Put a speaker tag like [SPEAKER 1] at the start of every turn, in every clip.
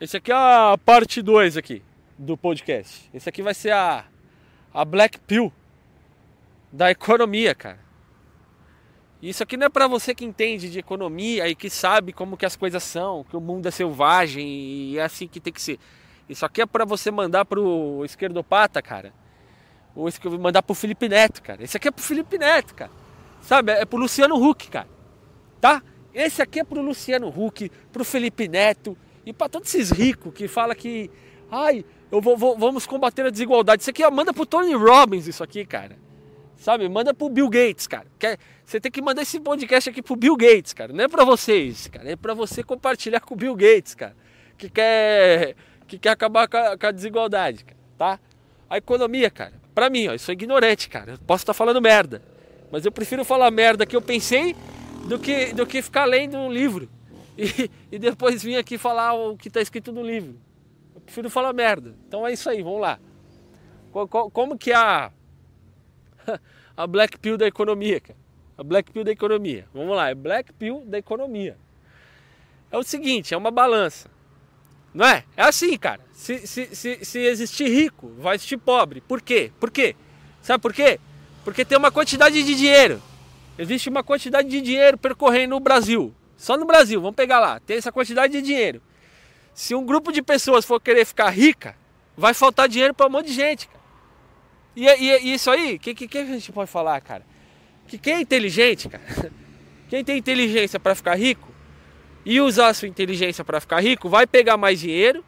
[SPEAKER 1] Esse aqui é a parte 2 aqui do podcast. Esse aqui vai ser a, a Black Pill da economia, cara. Isso aqui não é para você que entende de economia e que sabe como que as coisas são, que o mundo é selvagem e é assim que tem que ser. Isso aqui é para você mandar pro esquerdopata, cara. Ou mandar pro Felipe Neto, cara. Esse aqui é pro Felipe Neto, cara. Sabe? É pro Luciano Huck, cara. Tá? Esse aqui é pro Luciano Huck, pro Felipe Neto e para todos esses ricos que fala que, ai, eu vou, vou, vamos combater a desigualdade. Isso aqui ó, manda pro Tony Robbins isso aqui, cara. Sabe? Manda pro Bill Gates, cara. Quer, você tem que mandar esse podcast aqui pro Bill Gates, cara. Não é para vocês, cara. É para você compartilhar com o Bill Gates, cara. Que quer, que quer acabar com a, com a desigualdade, cara. Tá? A economia, cara. Pra mim, ó, eu sou ignorante, cara. Eu posso estar tá falando merda. Mas eu prefiro falar merda que eu pensei do que, do que ficar lendo um livro e, e depois vir aqui falar o que está escrito no livro. Eu prefiro falar merda. Então é isso aí, vamos lá. Como que é a, a Black Pill da economia, cara? A Black Pill da economia. Vamos lá, é Black Pill da economia. É o seguinte, é uma balança. Não é? É assim, cara. Se, se, se, se existir rico, vai existir pobre. Por quê? Por quê? Sabe por quê? Porque tem uma quantidade de dinheiro. Existe uma quantidade de dinheiro percorrendo o Brasil. Só no Brasil, vamos pegar lá. Tem essa quantidade de dinheiro. Se um grupo de pessoas for querer ficar rica, vai faltar dinheiro para um monte de gente. E, e, e isso aí, o que, que, que, a gente pode falar, cara? Que quem é inteligente, cara, quem tem inteligência para ficar rico e usar a sua inteligência para ficar rico, vai pegar mais dinheiro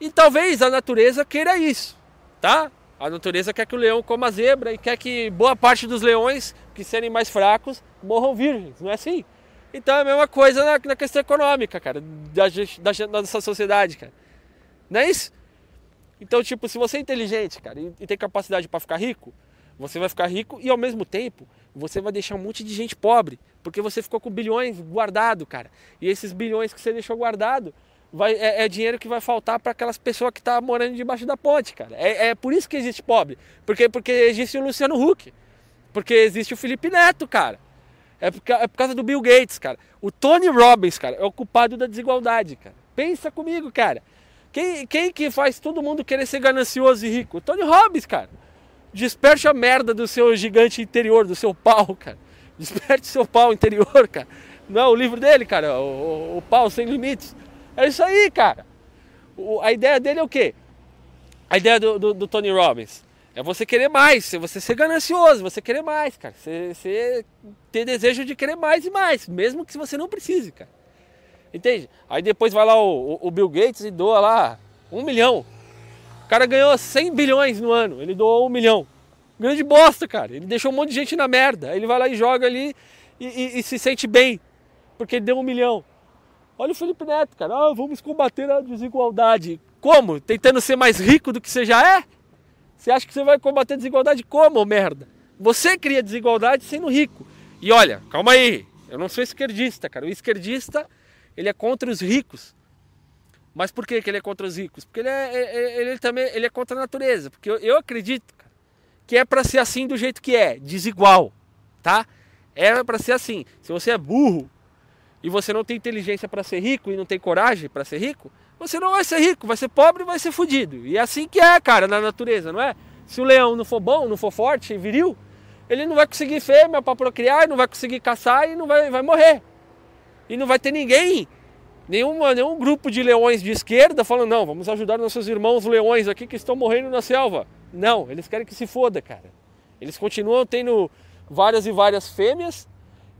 [SPEAKER 1] e talvez a natureza queira isso, tá? A natureza quer que o leão coma a zebra e quer que boa parte dos leões, que serem mais fracos, morram virgens, não é assim? Então é a mesma coisa na, na questão econômica, cara, da, da, da nossa sociedade, cara. Não é isso? Então, tipo, se você é inteligente, cara, e, e tem capacidade para ficar rico, você vai ficar rico e ao mesmo tempo você vai deixar um monte de gente pobre, porque você ficou com bilhões guardado, cara. E esses bilhões que você deixou guardado vai, é, é dinheiro que vai faltar para aquelas pessoas que estão tá morando debaixo da ponte, cara. É, é, por isso que existe pobre. Porque, porque existe o Luciano Huck. Porque existe o Felipe Neto, cara. É por, é por causa do Bill Gates, cara. O Tony Robbins, cara, é o culpado da desigualdade, cara. Pensa comigo, cara. Quem, quem que faz todo mundo querer ser ganancioso e rico? O Tony Robbins, cara. Desperte a merda do seu gigante interior, do seu pau, cara. Desperte seu pau interior, cara. Não é o livro dele, cara, o, o, o pau sem limites. É isso aí, cara. O, a ideia dele é o quê? A ideia do, do, do, Tony Robbins é você querer mais, você ser ganancioso, você querer mais, cara. Você, você ter desejo de querer mais e mais, mesmo que você não precise, cara. Entende? Aí depois vai lá o, o Bill Gates e doa lá um milhão. O cara ganhou 100 bilhões no ano, ele doou um milhão. Grande bosta, cara. Ele deixou um monte de gente na merda. Ele vai lá e joga ali e, e, e se sente bem, porque deu um milhão. Olha o Felipe Neto, cara. Ah, vamos combater a desigualdade. Como? Tentando ser mais rico do que você já é? Você acha que você vai combater desigualdade como, merda? Você cria desigualdade sendo rico. E olha, calma aí. Eu não sou esquerdista, cara. O esquerdista, ele é contra os ricos. Mas por que, que ele é contra os ricos? Porque ele, é, é, é ele, ele também ele é contra a natureza. Porque eu, eu acredito cara, que é para ser assim do jeito que é, desigual, tá? É para ser assim. Se você é burro, e você não tem inteligência para ser rico e não tem coragem para ser rico, você não vai ser rico, vai ser pobre e vai ser fudido. E é assim que é, cara, na natureza, não é? Se o leão não for bom, não for forte, viril, ele não vai conseguir fêmea para procriar, não vai conseguir caçar e não vai, vai morrer. E não vai ter ninguém, nenhuma, nenhum grupo de leões de esquerda falando, não, vamos ajudar nossos irmãos leões aqui que estão morrendo na selva. Não, eles querem que se foda, cara. Eles continuam tendo várias e várias fêmeas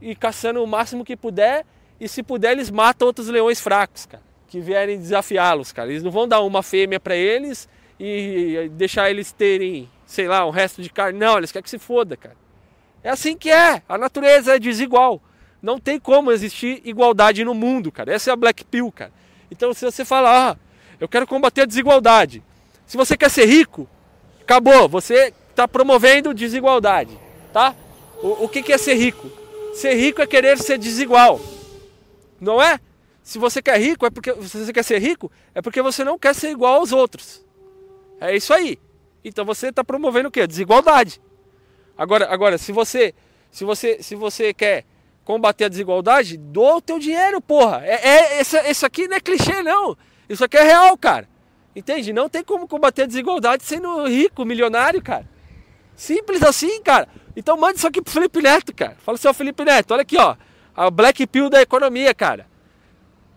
[SPEAKER 1] e caçando o máximo que puder e se puder, eles matam outros leões fracos, cara, que vierem desafiá-los, cara. Eles não vão dar uma fêmea para eles e deixar eles terem, sei lá, um resto de carne. Não, eles querem que se foda, cara. É assim que é. A natureza é desigual. Não tem como existir igualdade no mundo, cara. Essa é a Black Pill, cara. Então, se você falar, ah, eu quero combater a desigualdade. Se você quer ser rico, acabou. Você está promovendo desigualdade, tá? O, o que, que é ser rico? Ser rico é querer ser desigual. Não é? Se você quer rico, é porque se você quer ser rico, é porque você não quer ser igual aos outros. É isso aí. Então você está promovendo o quê? Desigualdade. Agora, agora, se você, se você, se você quer combater a desigualdade, doa o teu dinheiro, porra. É, é esse, esse aqui não é clichê não. Isso aqui é real, cara. Entende? Não tem como combater a desigualdade sendo rico, milionário, cara. Simples assim, cara. Então manda isso aqui pro Felipe Neto, cara. Fala assim, ó, Felipe Neto, olha aqui, ó. A Black Pill da economia, cara.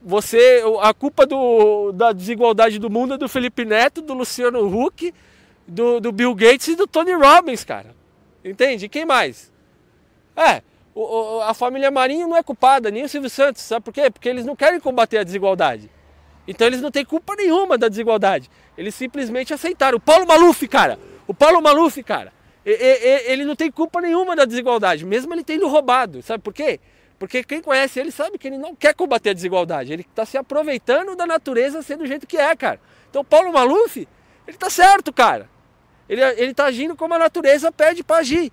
[SPEAKER 1] Você, a culpa do, da desigualdade do mundo é do Felipe Neto, do Luciano Huck, do, do Bill Gates e do Tony Robbins, cara. Entende? Quem mais? É, o, a família Marinho não é culpada, nem o Silvio Santos. Sabe por quê? Porque eles não querem combater a desigualdade. Então eles não têm culpa nenhuma da desigualdade. Eles simplesmente aceitaram. O Paulo Maluf, cara. O Paulo Maluf, cara. Ele não tem culpa nenhuma da desigualdade, mesmo ele tendo roubado. Sabe por quê? Porque quem conhece ele sabe que ele não quer combater a desigualdade. Ele está se aproveitando da natureza sendo do jeito que é, cara. Então Paulo Maluf, ele tá certo, cara. Ele, ele tá agindo como a natureza pede para agir.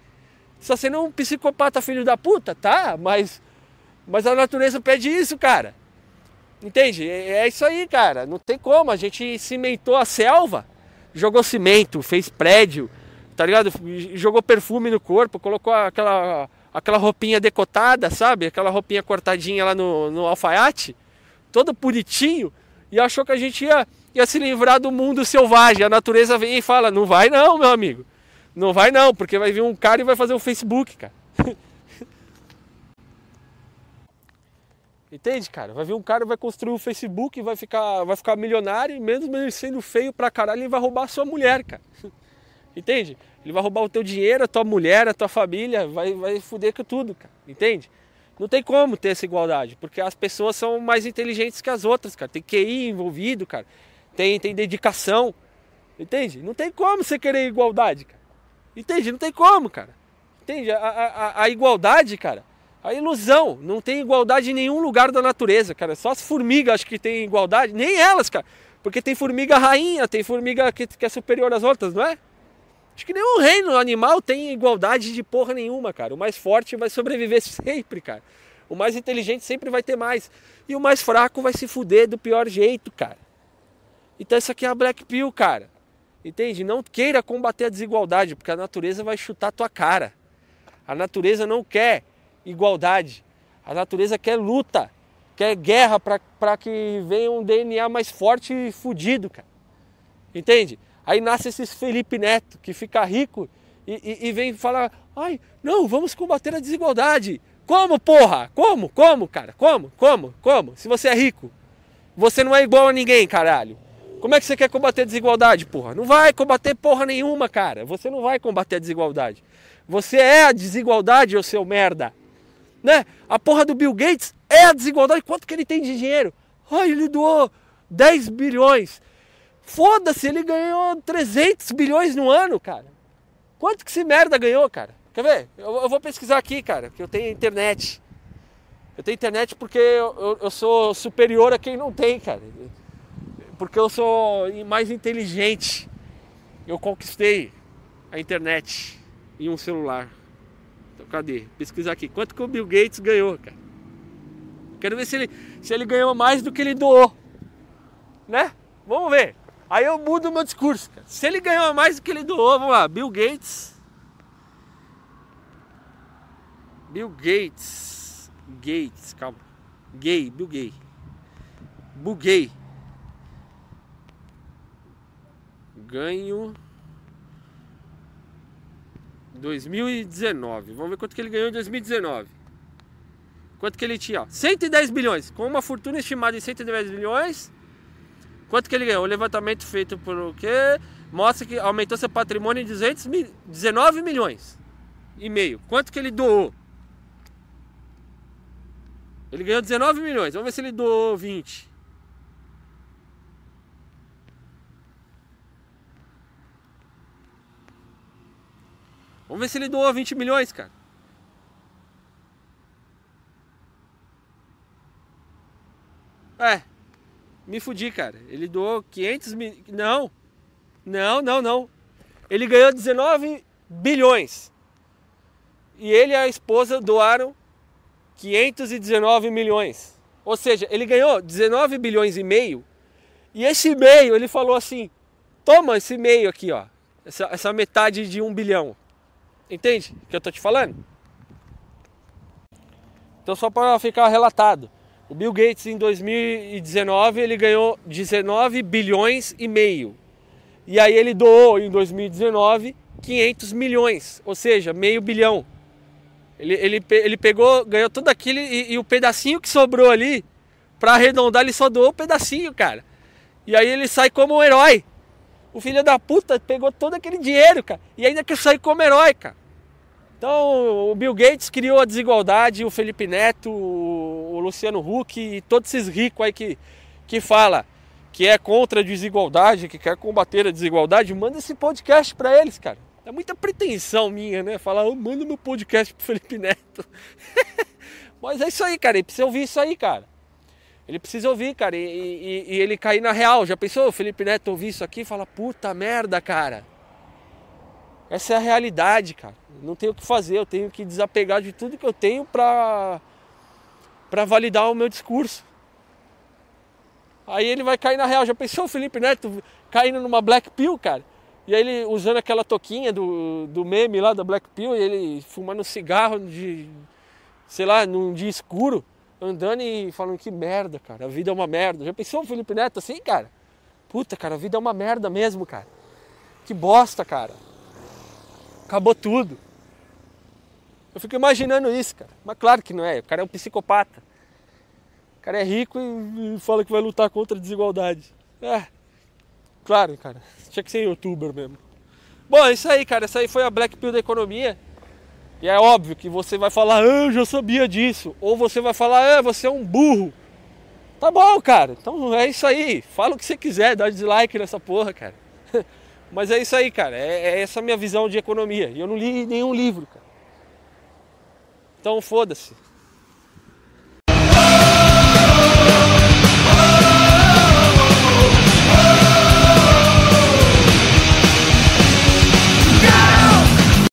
[SPEAKER 1] Só sendo um psicopata filho da puta, tá? Mas, mas a natureza pede isso, cara. Entende? É, é isso aí, cara. Não tem como. A gente cimentou a selva, jogou cimento, fez prédio, tá ligado? Jogou perfume no corpo, colocou aquela, aquela roupinha decotada, sabe? Aquela roupinha cortadinha lá no, no alfaiate, todo bonitinho, e achou que a gente ia, ia se livrar do mundo selvagem. A natureza vem e fala: não vai não, meu amigo. Não vai não, porque vai vir um cara e vai fazer o um Facebook, cara. Entende, cara? Vai vir um cara, vai construir o um Facebook, vai ficar, vai ficar milionário, e mesmo ele sendo feio pra caralho, ele vai roubar a sua mulher, cara. Entende? Ele vai roubar o teu dinheiro, a tua mulher, a tua família, vai, vai fuder com tudo, cara. Entende? Não tem como ter essa igualdade, porque as pessoas são mais inteligentes que as outras, cara. Tem QI envolvido, cara. Tem, tem dedicação. Entende? Não tem como você querer igualdade, cara. Entende? Não tem como, cara. Entende? A, a, a igualdade, cara, a ilusão. Não tem igualdade em nenhum lugar da natureza, cara. Só as formigas acho que tem igualdade. Nem elas, cara. Porque tem formiga rainha, tem formiga que, que é superior às outras, não é? Acho que nenhum reino animal tem igualdade de porra nenhuma, cara. O mais forte vai sobreviver sempre, cara. O mais inteligente sempre vai ter mais. E o mais fraco vai se fuder do pior jeito, cara. Então isso aqui é a Black Pill, cara. Entende? Não queira combater a desigualdade, porque a natureza vai chutar a tua cara. A natureza não quer igualdade. A natureza quer luta, quer guerra para que venha um DNA mais forte e fudido, cara. Entende? Aí nasce esses Felipe Neto, que fica rico e, e, e vem falar: ai, não, vamos combater a desigualdade. Como, porra? Como? Como, cara? Como? Como? Como? Se você é rico, você não é igual a ninguém, caralho. Como é que você quer combater a desigualdade, porra? Não vai combater porra nenhuma, cara. Você não vai combater a desigualdade. Você é a desigualdade, ô seu merda. Né? A porra do Bill Gates é a desigualdade. Quanto que ele tem de dinheiro? Ai, ele doou 10 bilhões. Foda-se, ele ganhou 300 bilhões no ano, cara. Quanto que esse merda ganhou, cara? Quer ver? Eu, eu vou pesquisar aqui, cara, que eu tenho internet. Eu tenho internet porque eu, eu, eu sou superior a quem não tem, cara porque eu sou mais inteligente. Eu conquistei a internet em um celular. Então, cadê? Pesquisar aqui. Quanto que o Bill Gates ganhou, cara? Quero ver se ele, se ele ganhou mais do que ele doou. Né? Vamos ver. Aí eu mudo o meu discurso. Cara. Se ele ganhou mais do que ele doou, vamos lá. Bill Gates. Bill Gates. Gates, calma. Gay, Bill Gay. Buguei. ganho 2019. Vamos ver quanto que ele ganhou em 2019. Quanto que ele tinha? 110 bilhões. Com uma fortuna estimada em 110 bilhões. Quanto que ele ganhou? O levantamento feito por o quê? Mostra que aumentou seu patrimônio em 200 mil, 19 milhões e meio. Quanto que ele doou? Ele ganhou 19 milhões. Vamos ver se ele doou 20. Vamos ver se ele doou 20 milhões, cara. É, me fudi, cara. Ele doou 500 mil. Não, não, não, não. Ele ganhou 19 bilhões. E ele e a esposa doaram 519 milhões. Ou seja, ele ganhou 19 bilhões e meio. E esse meio, ele falou assim: toma esse meio aqui, ó. Essa, essa metade de um bilhão. Entende o que eu tô te falando? Então só para ficar relatado, O Bill Gates em 2019 ele ganhou 19 bilhões e meio. E aí ele doou em 2019 500 milhões, ou seja, meio bilhão. Ele, ele, ele pegou, ganhou tudo aquilo e, e o pedacinho que sobrou ali, para arredondar, ele só doou um pedacinho, cara. E aí ele sai como um herói. O filho da puta pegou todo aquele dinheiro, cara, e ainda quer sair como herói, cara. Então, o Bill Gates criou a desigualdade, o Felipe Neto, o Luciano Huck e todos esses ricos aí que, que fala que é contra a desigualdade, que quer combater a desigualdade, manda esse podcast para eles, cara. É muita pretensão minha, né? Falar, oh, manda meu podcast pro Felipe Neto. Mas é isso aí, cara. Ele precisa ouvir isso aí, cara. Ele precisa ouvir, cara. E, e, e ele cair na real. Já pensou o Felipe Neto ouvir isso aqui e fala, puta merda, cara. Essa é a realidade, cara. Não tenho o que fazer. Eu tenho que desapegar de tudo que eu tenho pra, pra validar o meu discurso. Aí ele vai cair na real. Já pensou o Felipe Neto caindo numa Black Pill, cara? E aí ele usando aquela toquinha do, do meme lá da Black Pill, e ele fumando cigarro de, sei lá, num dia escuro, andando e falando que merda, cara, a vida é uma merda. Já pensou o Felipe Neto assim, cara? Puta, cara, a vida é uma merda mesmo, cara. Que bosta, cara. Acabou tudo. Eu fico imaginando isso, cara. Mas claro que não é. O cara é um psicopata. O cara é rico e fala que vai lutar contra a desigualdade. É. Claro, cara. Tinha que ser youtuber mesmo. Bom, é isso aí, cara. Essa aí foi a Black Pill da economia. E é óbvio que você vai falar, ah, eu já sabia disso. Ou você vai falar, ah, você é um burro. Tá bom, cara. Então é isso aí. Fala o que você quiser, dá dislike nessa porra, cara. Mas é isso aí, cara. É, é essa minha visão de economia. E eu não li nenhum livro, cara. Então foda-se.